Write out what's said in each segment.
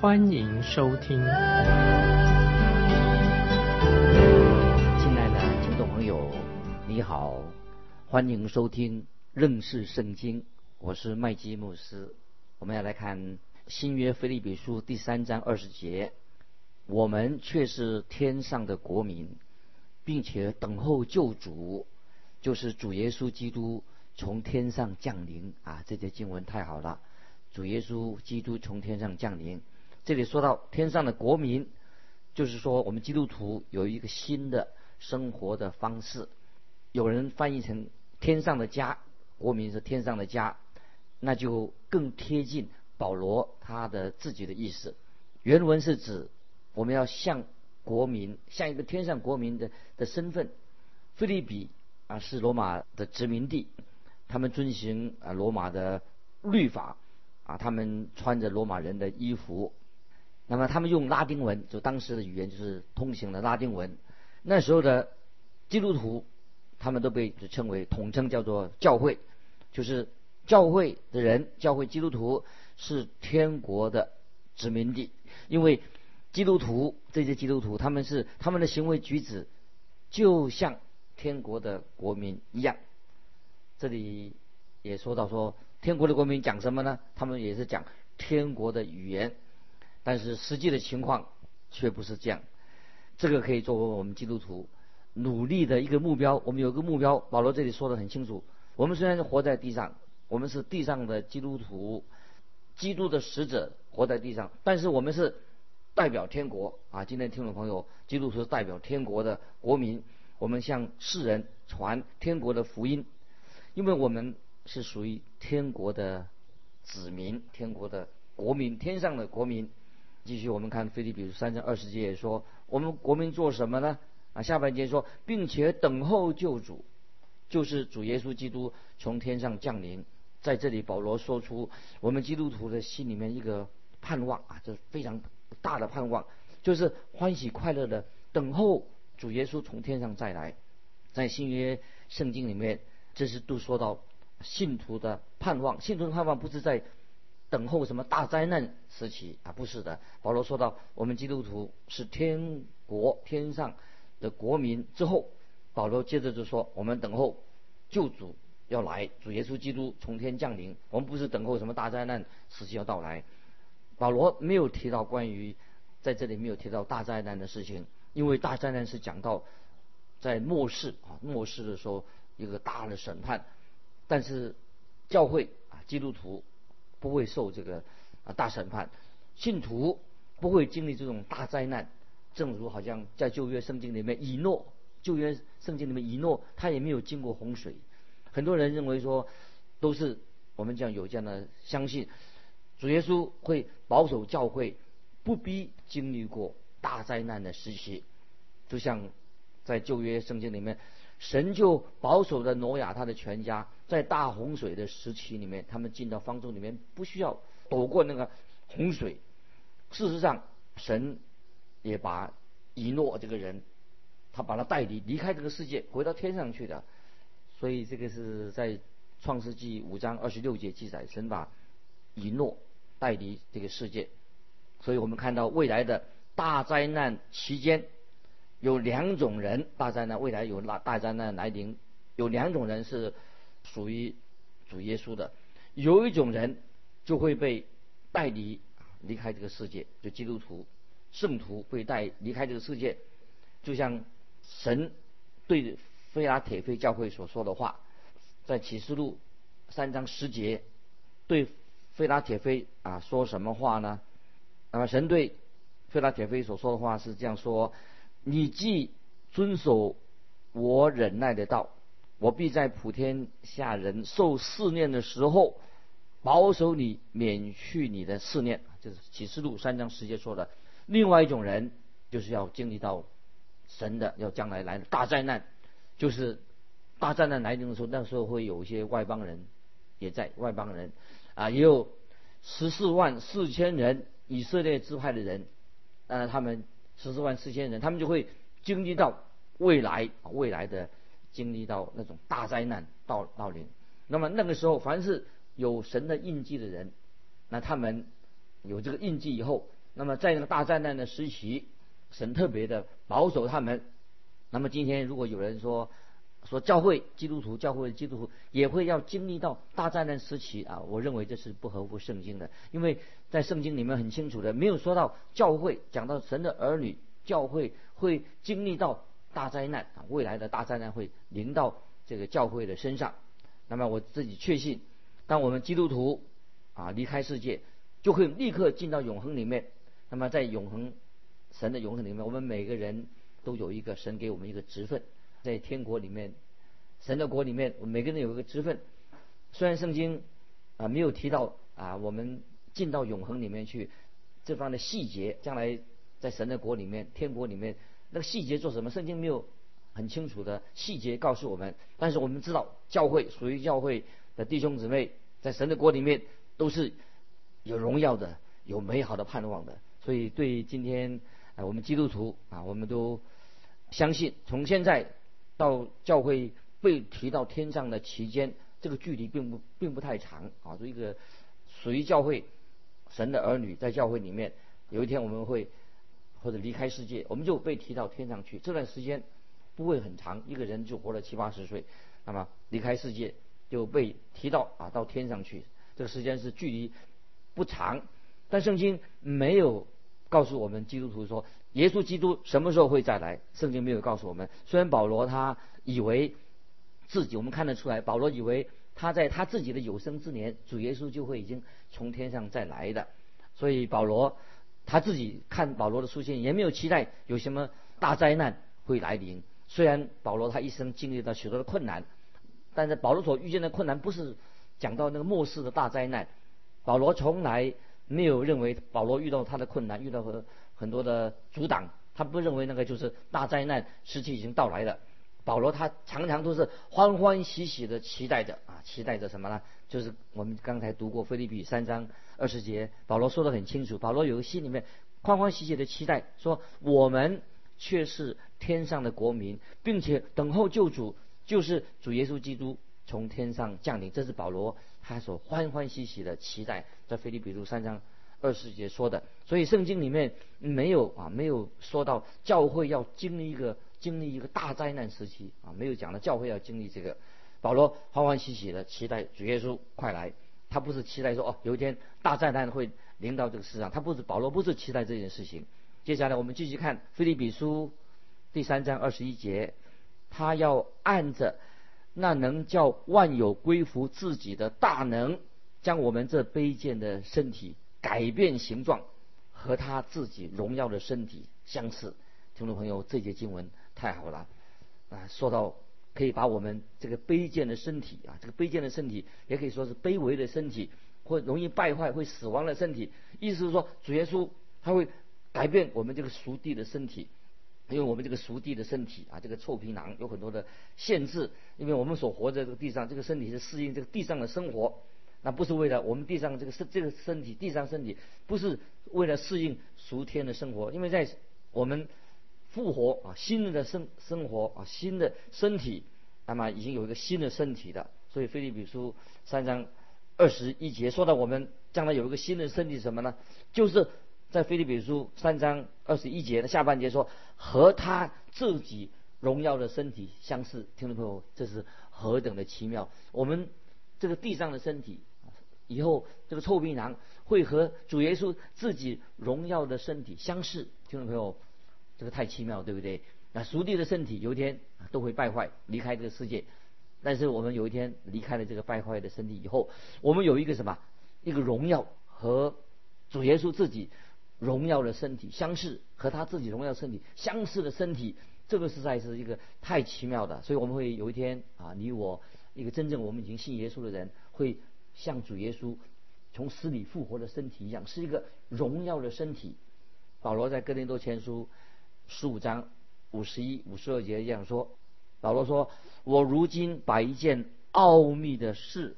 欢迎收听。亲爱的听众朋友，你好，欢迎收听认识圣经，我是麦基牧师。我们要来看新约腓利比书第三章二十节，我们却是天上的国民，并且等候救主。就是主耶稣基督从天上降临啊！这节经文太好了，主耶稣基督从天上降临。这里说到天上的国民，就是说我们基督徒有一个新的生活的方式。有人翻译成天上的家，国民是天上的家，那就更贴近保罗他的自己的意思。原文是指我们要像国民，像一个天上国民的的身份。菲利比。啊，是罗马的殖民地，他们遵循啊罗马的律法，啊，他们穿着罗马人的衣服，那么他们用拉丁文，就当时的语言就是通行的拉丁文。那时候的基督徒，他们都被称为统称叫做教会，就是教会的人，教会基督徒是天国的殖民地，因为基督徒这些基督徒，他们是他们的行为举止就像。天国的国民一样，这里也说到说，天国的国民讲什么呢？他们也是讲天国的语言，但是实际的情况却不是这样。这个可以作为我们基督徒努力的一个目标。我们有个目标，保罗这里说的很清楚。我们虽然是活在地上，我们是地上的基督徒，基督的使者活在地上，但是我们是代表天国啊！今天听众朋友，基督徒代表天国的国民。我们向世人传天国的福音，因为我们是属于天国的子民，天国的国民，天上的国民。继续，我们看菲利比书三章二十节说，我们国民做什么呢？啊，下半节说，并且等候救主，就是主耶稣基督从天上降临。在这里，保罗说出我们基督徒的心里面一个盼望啊，这是非常大的盼望，就是欢喜快乐的等候。主耶稣从天上再来，在新约圣经里面，这是都说到信徒的盼望。信徒的盼望不是在等候什么大灾难时期啊，不是的。保罗说到，我们基督徒是天国天上的国民之后，保罗接着就说，我们等候救主要来，主耶稣基督从天降临。我们不是等候什么大灾难时期要到来。保罗没有提到关于在这里没有提到大灾难的事情。因为大灾难是讲到在末世啊，末世的时候一个大的审判，但是教会啊，基督徒不会受这个啊大审判，信徒不会经历这种大灾难。正如好像在旧约圣经里面，以诺旧约圣经里面以诺他也没有经过洪水。很多人认为说都是我们讲有这样的相信，主耶稣会保守教会，不必经历过。大灾难的时期，就像在旧约圣经里面，神就保守的挪亚他的全家，在大洪水的时期里面，他们进到方舟里面，不需要躲过那个洪水。事实上，神也把以诺这个人，他把他带离离开这个世界，回到天上去的。所以这个是在创世纪五章二十六节记载，神把以诺带离这个世界。所以我们看到未来的。大灾难期间，有两种人。大灾难未来有大大灾难来临，有两种人是属于主耶稣的。有一种人就会被带离离开这个世界，就基督徒、圣徒会带离开这个世界。就像神对菲拉铁菲教会所说的话，在启示录三章十节，对菲拉铁菲啊说什么话呢？那么神对。费拉铁菲所说的话是这样说：“你既遵守我忍耐的道，我必在普天下人受试炼的时候，保守你免去你的试炼。”就是启示录三章十节说的：“另外一种人就是要经历到神的要将来来的大灾难，就是大灾难来临的时候，那时候会有一些外邦人也在外邦人。啊，也有十四万四千人以色列支派的人，当然他们十四万四千人，他们就会经历到未来未来的经历到那种大灾难到到临。那么那个时候，凡是有神的印记的人，那他们有这个印记以后，那么在那个大灾难的时期，神特别的保守他们。那么今天如果有人说说教会基督徒教会基督徒也会要经历到大灾难时期啊，我认为这是不合乎圣经的，因为在圣经里面很清楚的，没有说到教会讲到神的儿女教会会经历到大灾难啊，未来的大灾难会临到这个教会的身上。那么我自己确信，当我们基督徒啊离开世界，就会立刻进到永恒里面。那么在永恒神的永恒里面，我们每个人都有一个神给我们一个职分，在天国里面，神的国里面，我们每个人有一个职分。虽然圣经啊没有提到啊我们进到永恒里面去这方的细节，将来在神的国里面、天国里面那个细节做什么，圣经没有。很清楚的细节告诉我们，但是我们知道教会属于教会的弟兄姊妹，在神的国里面都是有荣耀的、有美好的盼望的。所以对今天啊，我们基督徒啊，我们都相信，从现在到教会被提到天上的期间，这个距离并不并不太长啊。一个属于教会神的儿女在教会里面，有一天我们会或者离开世界，我们就被提到天上去。这段时间。不会很长，一个人就活了七八十岁，那么离开世界就被提到啊到天上去，这个时间是距离不长，但圣经没有告诉我们基督徒说耶稣基督什么时候会再来，圣经没有告诉我们。虽然保罗他以为自己，我们看得出来，保罗以为他在他自己的有生之年，主耶稣就会已经从天上再来的，所以保罗他自己看保罗的书信也没有期待有什么大灾难会来临。虽然保罗他一生经历了许多的困难，但是保罗所遇见的困难不是讲到那个末世的大灾难。保罗从来没有认为保罗遇到他的困难，遇到很很多的阻挡，他不认为那个就是大灾难时期已经到来了。保罗他常常都是欢欢喜喜的期待着啊，期待着什么呢？就是我们刚才读过菲利比三章二十节，保罗说的很清楚，保罗有个心里面欢欢喜喜的期待，说我们。却是天上的国民，并且等候救主，就是主耶稣基督从天上降临。这是保罗他所欢欢喜喜的期待，在腓立比书三章二十节说的。所以圣经里面没有啊，没有说到教会要经历一个经历一个大灾难时期啊，没有讲到教会要经历这个。保罗欢欢喜喜的期待主耶稣快来，他不是期待说哦，有一天大灾难会临到这个世上，他不是保罗不是期待这件事情。接下来我们继续看《菲利比书》第三章二十一节，他要按着那能叫万有归服自己的大能，将我们这卑贱的身体改变形状，和他自己荣耀的身体相似。听众朋友，这节经文太好了啊！说到可以把我们这个卑贱的身体啊，这个卑贱的身体也可以说是卑微的身体，或容易败坏、会死亡的身体，意思是说主耶稣他会。改变我们这个熟地的身体，因为我们这个熟地的身体啊，这个臭皮囊有很多的限制。因为我们所活在这个地上，这个身体是适应这个地上的生活，那不是为了我们地上这个身这个身体地上身体不是为了适应熟天的生活。因为在我们复活啊，新的生生活啊，新的身体，那么已经有一个新的身体的。所以菲利比书三章二十一节说到我们将来有一个新的身体什么呢？就是。在菲利比书三章二十一节的下半节说，和他自己荣耀的身体相似。听众朋友，这是何等的奇妙！我们这个地上的身体，以后这个臭皮囊会和主耶稣自己荣耀的身体相似。听众朋友，这个太奇妙，对不对？那属地的身体有一天都会败坏，离开这个世界。但是我们有一天离开了这个败坏的身体以后，我们有一个什么？一个荣耀和主耶稣自己。荣耀的身体相似，和他自己荣耀身体相似的身体，这个实在是一个太奇妙的。所以我们会有一天啊，你我一个真正我们已经信耶稣的人，会像主耶稣从死里复活的身体一样，是一个荣耀的身体。保罗在哥林多前书十五章五十一、五十二节这样说：保罗说：“我如今把一件奥秘的事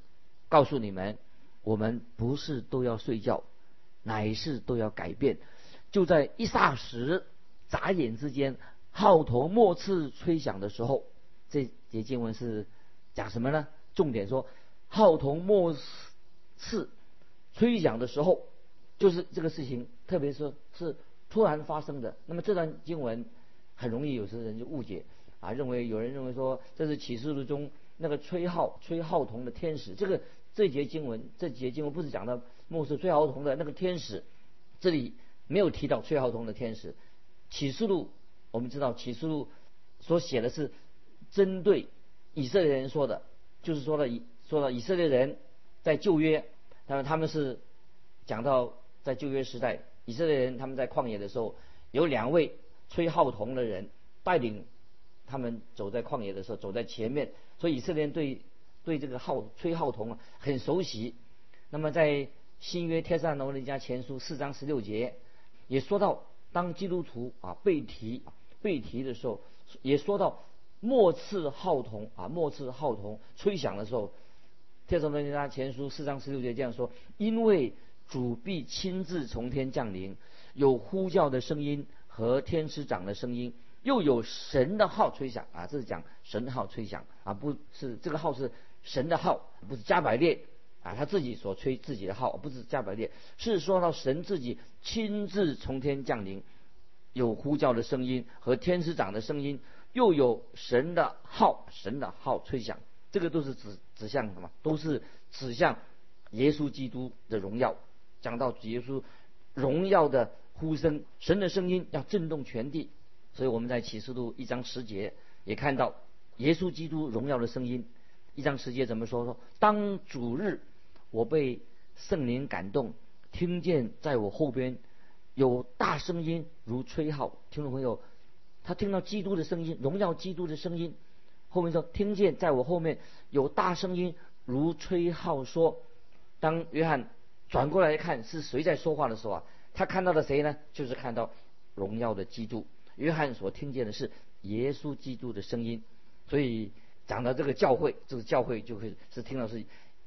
告诉你们，我们不是都要睡觉，乃是都要改变。就在一霎时、眨眼之间，号筒末次吹响的时候，这节经文是讲什么呢？重点说，号筒末次吹响的时候，就是这个事情，特别是是突然发生的。那么这段经文很容易有些人就误解啊，认为有人认为说这是启示录中那个吹号吹号筒的天使。这个这节经文这节经文不是讲到末世吹号筒的那个天使，这里没有提到吹号筒的天使。启示录我们知道启示录所写的是针对以色列人说的，就是说了以说了以色列人在旧约。那么他们是讲到在旧约时代，以色列人他们在旷野的时候，有两位吹号筒的人带领他们走在旷野的时候，走在前面，所以以色列人对对这个号吹号筒很熟悉。那么在新约帖撒罗尼迦前书四章十六节也说到，当基督徒啊被提被提的时候，也说到末次号筒啊末次号筒吹响的时候。《帖撒罗尼迦前书》四章十六节这样说：“因为主必亲自从天降临，有呼叫的声音和天使长的声音，又有神的号吹响啊！这是讲神号吹响啊，不是这个号是神的号，不是加百列啊，他自己所吹自己的号，不是加百列，是说到神自己亲自从天降临，有呼叫的声音和天使长的声音，又有神的号，神的号吹响。”这个都是指指向什么？都是指向耶稣基督的荣耀。讲到耶稣荣耀的呼声，神的声音要震动全地。所以我们在启示录一章十节也看到耶稣基督荣耀的声音。一章十节怎么说？说当主日，我被圣灵感动，听见在我后边有大声音如吹号。听众朋友，他听到基督的声音，荣耀基督的声音。后面说，听见在我后面有大声音如吹号说。当约翰转过来看是谁在说话的时候啊，他看到了谁呢？就是看到荣耀的基督。约翰所听见的是耶稣基督的声音。所以讲到这个教会，这个教会就会是听到是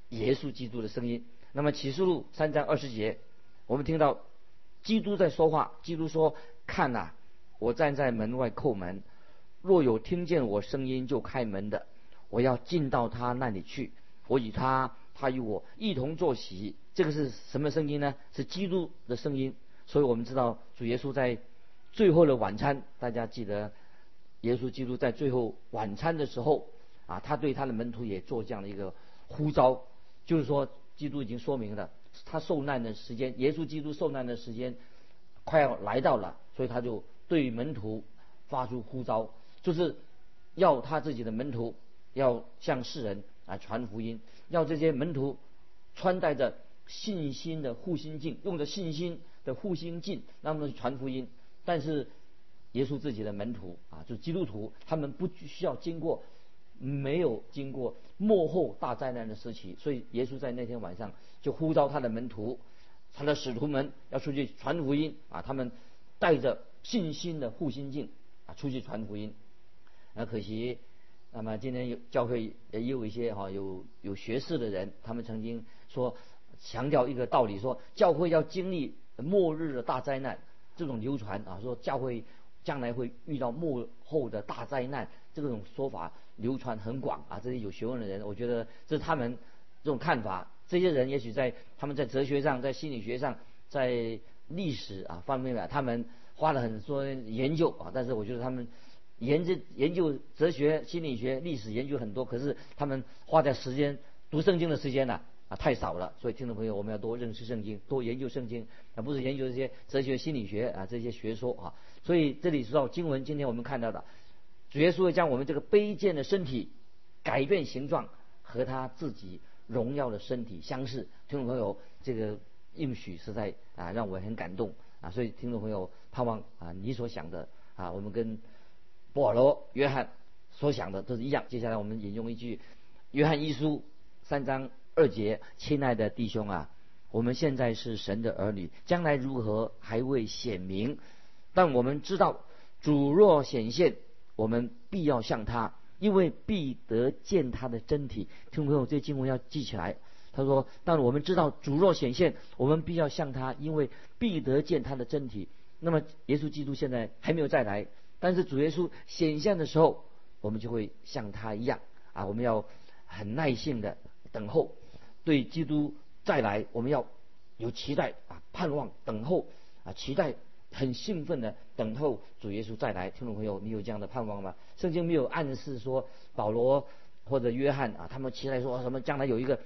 耶稣基督的声音。那么启示录三章二十节，我们听到基督在说话。基督说：“看呐，我站在门外叩门。”若有听见我声音就开门的，我要进到他那里去，我与他，他与我一同坐席。这个是什么声音呢？是基督的声音。所以我们知道主耶稣在最后的晚餐，大家记得，耶稣基督在最后晚餐的时候啊，他对他的门徒也做这样的一个呼召，就是说，基督已经说明了他受难的时间，耶稣基督受难的时间快要来到了，所以他就对门徒发出呼召。就是要他自己的门徒要向世人啊传福音，要这些门徒穿戴着信心的护心镜，用着信心的护心镜，让他们传福音。但是耶稣自己的门徒啊，就基督徒，他们不需要经过没有经过幕后大灾难的时期，所以耶稣在那天晚上就呼召他的门徒，他的使徒们要出去传福音啊，他们带着信心的护心镜啊出去传福音。那可惜，那么今天有教会也有一些哈有有学士的人，他们曾经说强调一个道理，说教会要经历末日的大灾难，这种流传啊，说教会将来会遇到幕后的大灾难，这种说法流传很广啊。这些有学问的人，我觉得这是他们这种看法。这些人也许在他们在哲学上、在心理学上、在历史啊方面呢，他们花了很多研究啊，但是我觉得他们。研究研究哲学、心理学、历史研究很多，可是他们花在时间读圣经的时间呢啊太少了。所以听众朋友，我们要多认识圣经，多研究圣经，而不是研究这些哲学、心理学啊这些学说啊。所以这里说到经文，今天我们看到的，主耶稣会将我们这个卑贱的身体改变形状，和他自己荣耀的身体相似。听众朋友，这个应许实在啊让我很感动啊。所以听众朋友，盼望啊你所想的啊，我们跟。保罗、约翰所想的都是一样。接下来我们引用一句《约翰一书》三章二节：“亲爱的弟兄啊，我们现在是神的儿女，将来如何还未显明，但我们知道主若显现，我们必要向他，因为必得见他的真体。听朋友，这经文要记起来。他说：“但我们知道主若显现，我们必要向他，因为必得见他的真体。那么耶稣基督现在还没有再来，但是主耶稣显现的时候，我们就会像他一样啊！我们要很耐心的等候，对基督再来，我们要有期待啊，盼望等候啊，期待很兴奋的等候主耶稣再来。听众朋友，你有这样的盼望吗？圣经没有暗示说保罗或者约翰啊，他们期待说什么将来有一个。”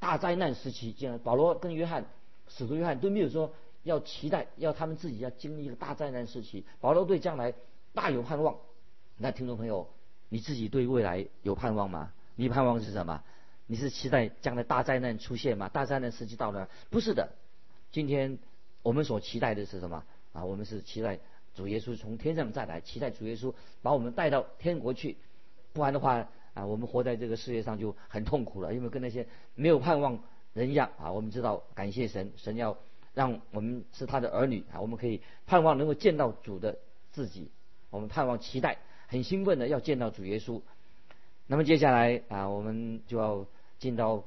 大灾难时期，这样保罗跟约翰，使徒约翰都没有说要期待，要他们自己要经历一个大灾难时期。保罗对将来大有盼望。那听众朋友，你自己对未来有盼望吗？你盼望是什么？你是期待将来大灾难出现吗？大灾难时期到了？不是的。今天我们所期待的是什么？啊，我们是期待主耶稣从天上再来，期待主耶稣把我们带到天国去。不然的话。啊，我们活在这个世界上就很痛苦了，因为跟那些没有盼望人一样啊。我们知道，感谢神，神要让我们是他的儿女啊，我们可以盼望能够见到主的自己，我们盼望期待，很兴奋的要见到主耶稣。那么接下来啊，我们就要进到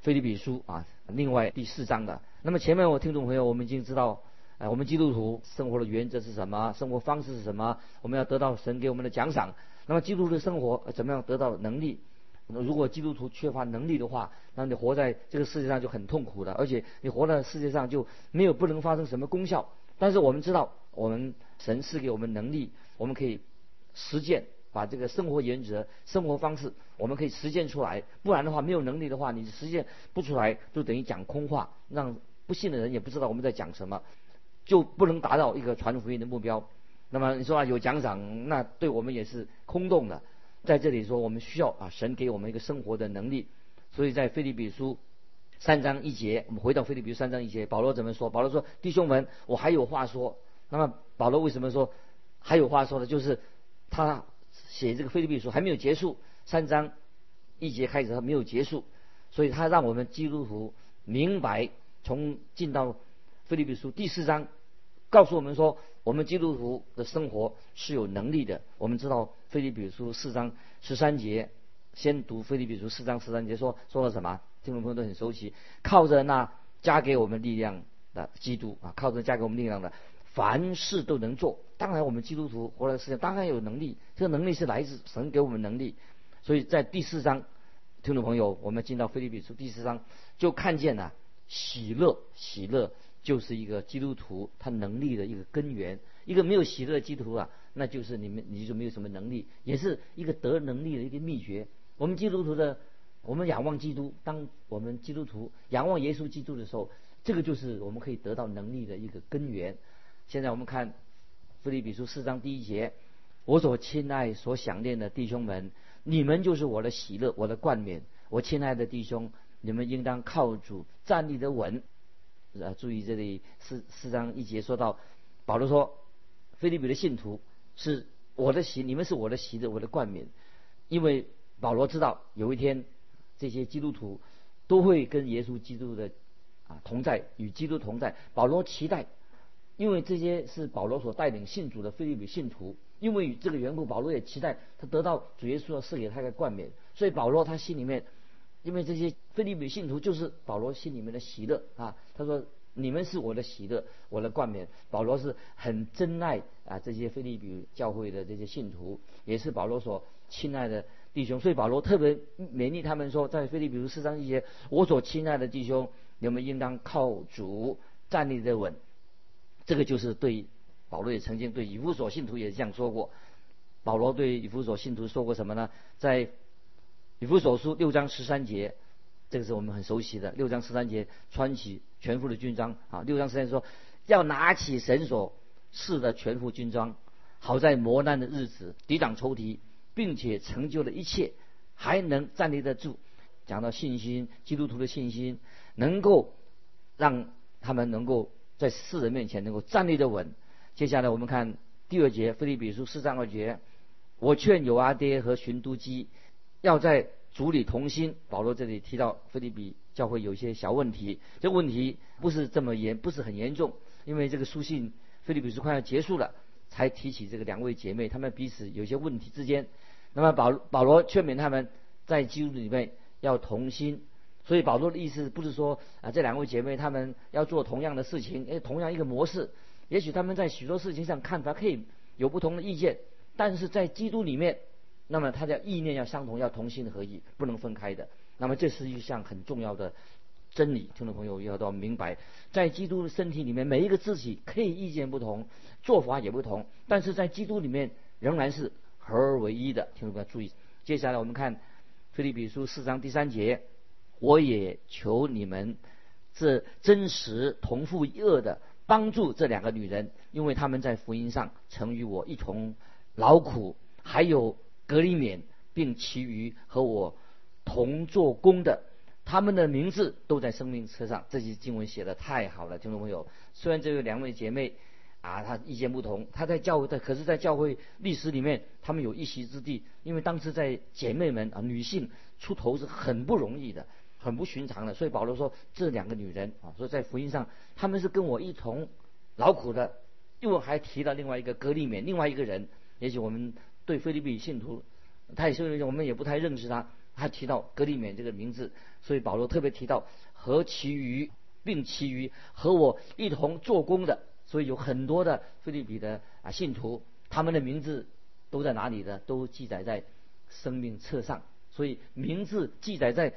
菲利比书啊，另外第四章的。那么前面我听众朋友，我们已经知道，啊，我们基督徒生活的原则是什么，生活方式是什么，我们要得到神给我们的奖赏。那么基督徒的生活怎么样得到能力？如果基督徒缺乏能力的话，那你活在这个世界上就很痛苦的，而且你活在世界上就没有不能发生什么功效。但是我们知道，我们神赐给我们能力，我们可以实践，把这个生活原则、生活方式，我们可以实践出来。不然的话，没有能力的话，你实践不出来，就等于讲空话，让不信的人也不知道我们在讲什么，就不能达到一个传福音的目标。那么你说啊，有奖赏，那对我们也是空洞的。在这里说，我们需要啊，神给我们一个生活的能力。所以在腓立比书三章一节，我们回到腓立比书三章一节，保罗怎么说？保罗说：“弟兄们，我还有话说。”那么保罗为什么说还有话说呢？就是他写这个腓立比书还没有结束，三章一节开始还没有结束，所以他让我们基督徒明白，从进到腓立比书第四章。告诉我们说，我们基督徒的生活是有能力的。我们知道《腓立比书》四章十三节，先读《腓立比书》四章十三节，说说了什么？听众朋友都很熟悉。靠着那加给我们力量的基督啊，靠着加给我们力量的，凡事都能做。当然，我们基督徒活在世界当然有能力，这个能力是来自神给我们能力。所以在第四章，听众朋友，我们进到《腓立比书》第四章，就看见了喜乐，喜乐。就是一个基督徒他能力的一个根源，一个没有喜乐的基督徒啊，那就是你们你就没有什么能力，也是一个得能力的一个秘诀。我们基督徒的，我们仰望基督，当我们基督徒仰望耶稣基督的时候，这个就是我们可以得到能力的一个根源。现在我们看腓立比书四章第一节，我所亲爱所想念的弟兄们，你们就是我的喜乐，我的冠冕。我亲爱的弟兄，你们应当靠主站立的稳。啊，注意这里四四章一节说到，保罗说，菲利比的信徒是我的席，你们是我的席的，我的冠冕。因为保罗知道有一天这些基督徒都会跟耶稣基督的啊同在，与基督同在。保罗期待，因为这些是保罗所带领信主的菲利比信徒，因为这个缘故，保罗也期待他得到主耶稣要赐给他的冠冕。所以保罗他心里面。因为这些菲利比信徒就是保罗心里面的喜乐啊，他说你们是我的喜乐，我的冠冕。保罗是很珍爱啊这些菲利比教会的这些信徒，也是保罗所亲爱的弟兄，所以保罗特别勉励他们说，在菲利比书四章一节，我所亲爱的弟兄，你们应当靠主站立的稳。这个就是对保罗也曾经对以弗所信徒也这样说过。保罗对以弗所信徒说过什么呢？在以弗所书六章十三节，这个是我们很熟悉的。六章十三节，穿起全副的军装啊。六章十三说，要拿起神所赐的全副军装，好在磨难的日子抵挡仇敌，并且成就了一切，还能站立得住。讲到信心，基督徒的信心，能够让他们能够在世人面前能够站立得稳。接下来我们看第二节，腓立比书四章二节，我劝有阿爹和寻都基。要在主里同心。保罗这里提到菲利比教会有一些小问题，这个问题不是这么严，不是很严重，因为这个书信菲利比是快要结束了，才提起这个两位姐妹，她们彼此有些问题之间。那么保保罗劝勉他们在基督里面要同心。所以保罗的意思不是说啊，这两位姐妹她们要做同样的事情，诶，同样一个模式，也许他们在许多事情上看法可以有不同的意见，但是在基督里面，那么他的意念要相同，要同心合意，不能分开的。那么这是一项很重要的真理，听众朋友要都要明白，在基督的身体里面，每一个肢体可以意见不同，做法也不同，但是在基督里面仍然是合而为一的。听众朋友注意，接下来我们看《腓立比书》四章第三节。我也求你们，这真实同父异恶的帮助这两个女人，因为他们在福音上曾与我一同劳苦，还有格里勉，并其余和我同做工的，他们的名字都在生命册上。这些经文写的太好了，听众朋友。虽然这个两位姐妹啊，她意见不同，她在教会，可是在教会历史里面，她们有一席之地，因为当时在姐妹们啊，女性出头是很不容易的。很不寻常的，所以保罗说这两个女人啊，所以在福音上他们是跟我一同劳苦的。因为还提到另外一个格利勉，另外一个人，也许我们对菲律宾信徒，他也是我们也不太认识他。他提到格里勉这个名字，所以保罗特别提到和其余，并其余和我一同做工的，所以有很多的菲律宾的啊信徒，他们的名字都在哪里呢？都记载在生命册上。所以名字记载在。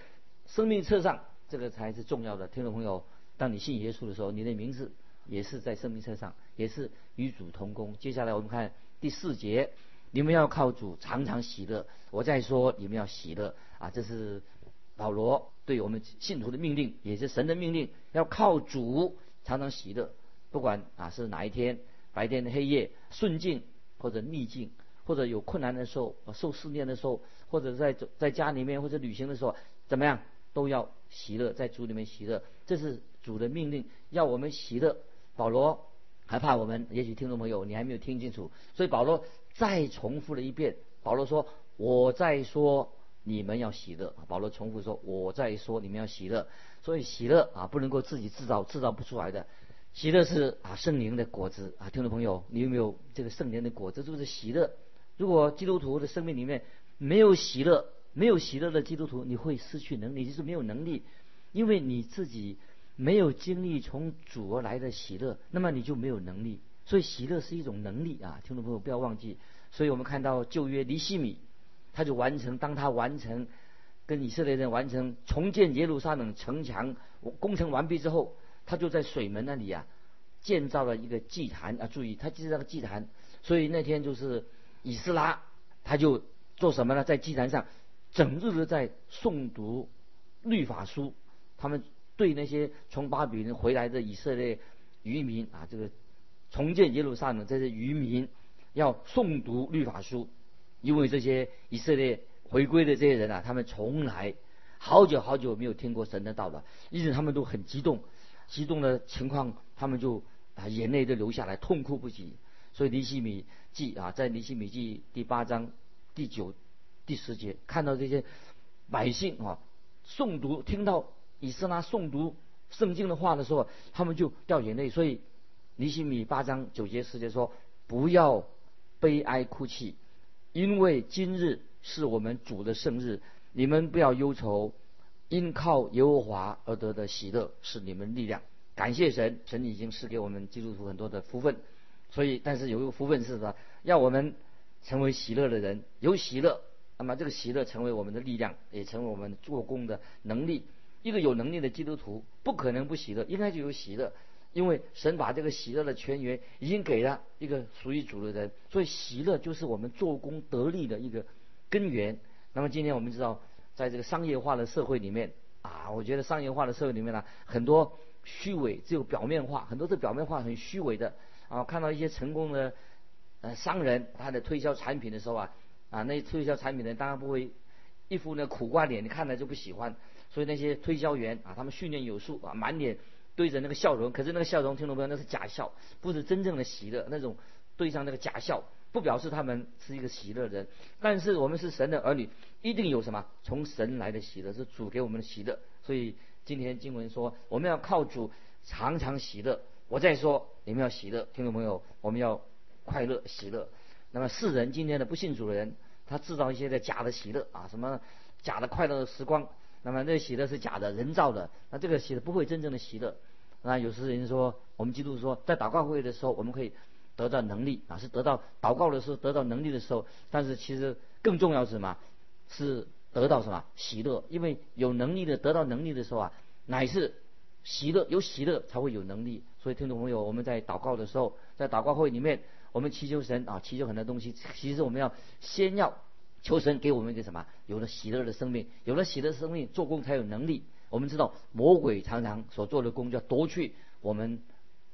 生命册上，这个才是重要的。听众朋友，当你信耶稣的时候，你的名字也是在生命册上，也是与主同工。接下来我们看第四节，你们要靠主常常喜乐。我再说，你们要喜乐啊！这是保罗对我们信徒的命令，也是神的命令，要靠主常常喜乐。不管啊是哪一天，白天黑夜，顺境或者逆境，或者有困难的时候，受试炼的时候，或者在在家里面或者旅行的时候，怎么样？都要喜乐，在主里面喜乐，这是主的命令，要我们喜乐。保罗还怕我们，也许听众朋友你还没有听清楚，所以保罗再重复了一遍。保罗说：“我在说你们要喜乐。”保罗重复说：“我在说你们要喜乐。”所以喜乐啊，不能够自己制造，制造不出来的。喜乐是啊圣灵的果子啊，听众朋友，你有没有这个圣灵的果子？就是喜乐。如果基督徒的生命里面没有喜乐，没有喜乐的基督徒，你会失去能力，就是没有能力，因为你自己没有经历从主而来的喜乐，那么你就没有能力。所以喜乐是一种能力啊，听众朋友不要忘记。所以我们看到旧约尼西米，他就完成，当他完成跟以色列人完成重建耶路撒冷城墙工程完毕之后，他就在水门那里啊建造了一个祭坛啊，注意他就是那个祭坛。所以那天就是以斯拉，他就做什么呢？在祭坛上。整日的在诵读律法书，他们对那些从巴比伦回来的以色列渔民啊，这个重建耶路撒冷这些渔民要诵读律法书，因为这些以色列回归的这些人啊，他们从来好久好久没有听过神的道了，因此他们都很激动，激动的情况，他们就啊眼泪都流下来，痛哭不已。所以尼西米记啊，在尼西米记第八章第九。第十节看到这些百姓啊诵读，听到以斯拉诵读圣经的话的时候，他们就掉眼泪。所以尼西米八章九节十节说：“不要悲哀哭泣，因为今日是我们主的圣日。你们不要忧愁，因靠耶和华而得的喜乐是你们力量。感谢神，神已经赐给我们基督徒很多的福分。所以，但是有一个福分是什么？要我们成为喜乐的人，有喜乐。”那么这个喜乐成为我们的力量，也成为我们做工的能力。一个有能力的基督徒不可能不喜乐，应该就有喜乐，因为神把这个喜乐的泉源已经给了一个属于主的人，所以喜乐就是我们做工得力的一个根源。那么今天我们知道，在这个商业化的社会里面啊，我觉得商业化的社会里面呢，很多虚伪，只有表面化，很多是表面化很虚伪的啊。看到一些成功的呃商人，他的推销产品的时候啊。啊，那些推销产品的人当然不会一副那苦瓜脸，你看了就不喜欢。所以那些推销员啊，他们训练有素啊，满脸对着那个笑容，可是那个笑容听众朋友？那是假笑，不是真正的喜乐。那种对上那个假笑，不表示他们是一个喜乐人。但是我们是神的儿女，一定有什么从神来的喜乐，是主给我们的喜乐。所以今天经文说，我们要靠主常常喜乐。我再说，你们要喜乐，听众朋友，我们要快乐喜乐。那么世人今天的不信主的人，他制造一些的假的喜乐啊，什么假的快乐的时光。那么那喜乐是假的，人造的。那这个喜乐不会真正的喜乐。那有时人说，我们基督说，在祷告会的时候，我们可以得到能力啊，是得到祷告的时候得到能力的时候。但是其实更重要是什么？是得到什么喜乐？因为有能力的得到能力的时候啊，乃是喜乐，有喜乐才会有能力。所以听众朋友，我们在祷告的时候，在祷告会里面，我们祈求神啊，祈求很多东西。其实我们要先要求神给我们一个什么？有了喜乐的生命，有了喜乐的生命，做工才有能力。我们知道魔鬼常常所做的工，就要夺去我们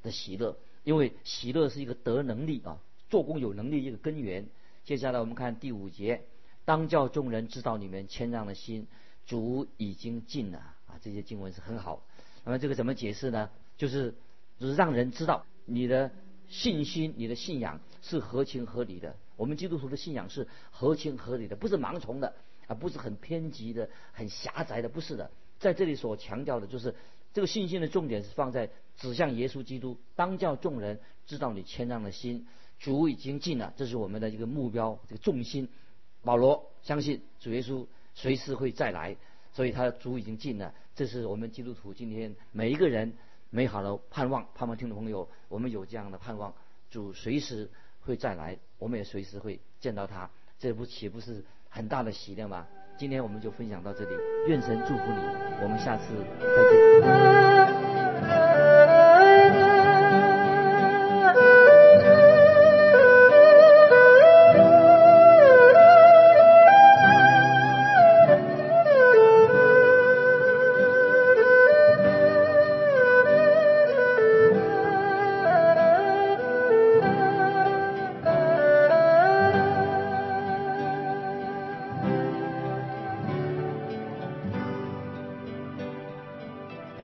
的喜乐，因为喜乐是一个得能力啊，做工有能力一个根源。接下来我们看第五节，当叫众人知道你们谦让的心，主已经尽了啊。这些经文是很好。那么这个怎么解释呢？就是就是让人知道你的信心、你的信仰是合情合理的。我们基督徒的信仰是合情合理的，不是盲从的啊，不是很偏激的、很狭窄的，不是的。在这里所强调的就是，这个信心的重点是放在指向耶稣基督，当叫众人知道你谦让的心，主已经尽了，这是我们的一个目标，这个重心。保罗相信主耶稣随时会再来，所以他的主已经尽了，这是我们基督徒今天每一个人美好的盼望。盼望听众朋友，我们有这样的盼望，主随时会再来，我们也随时会见到他，这不岂不是很大的喜乐吗？今天我们就分享到这里，愿神祝福你，我们下次再见。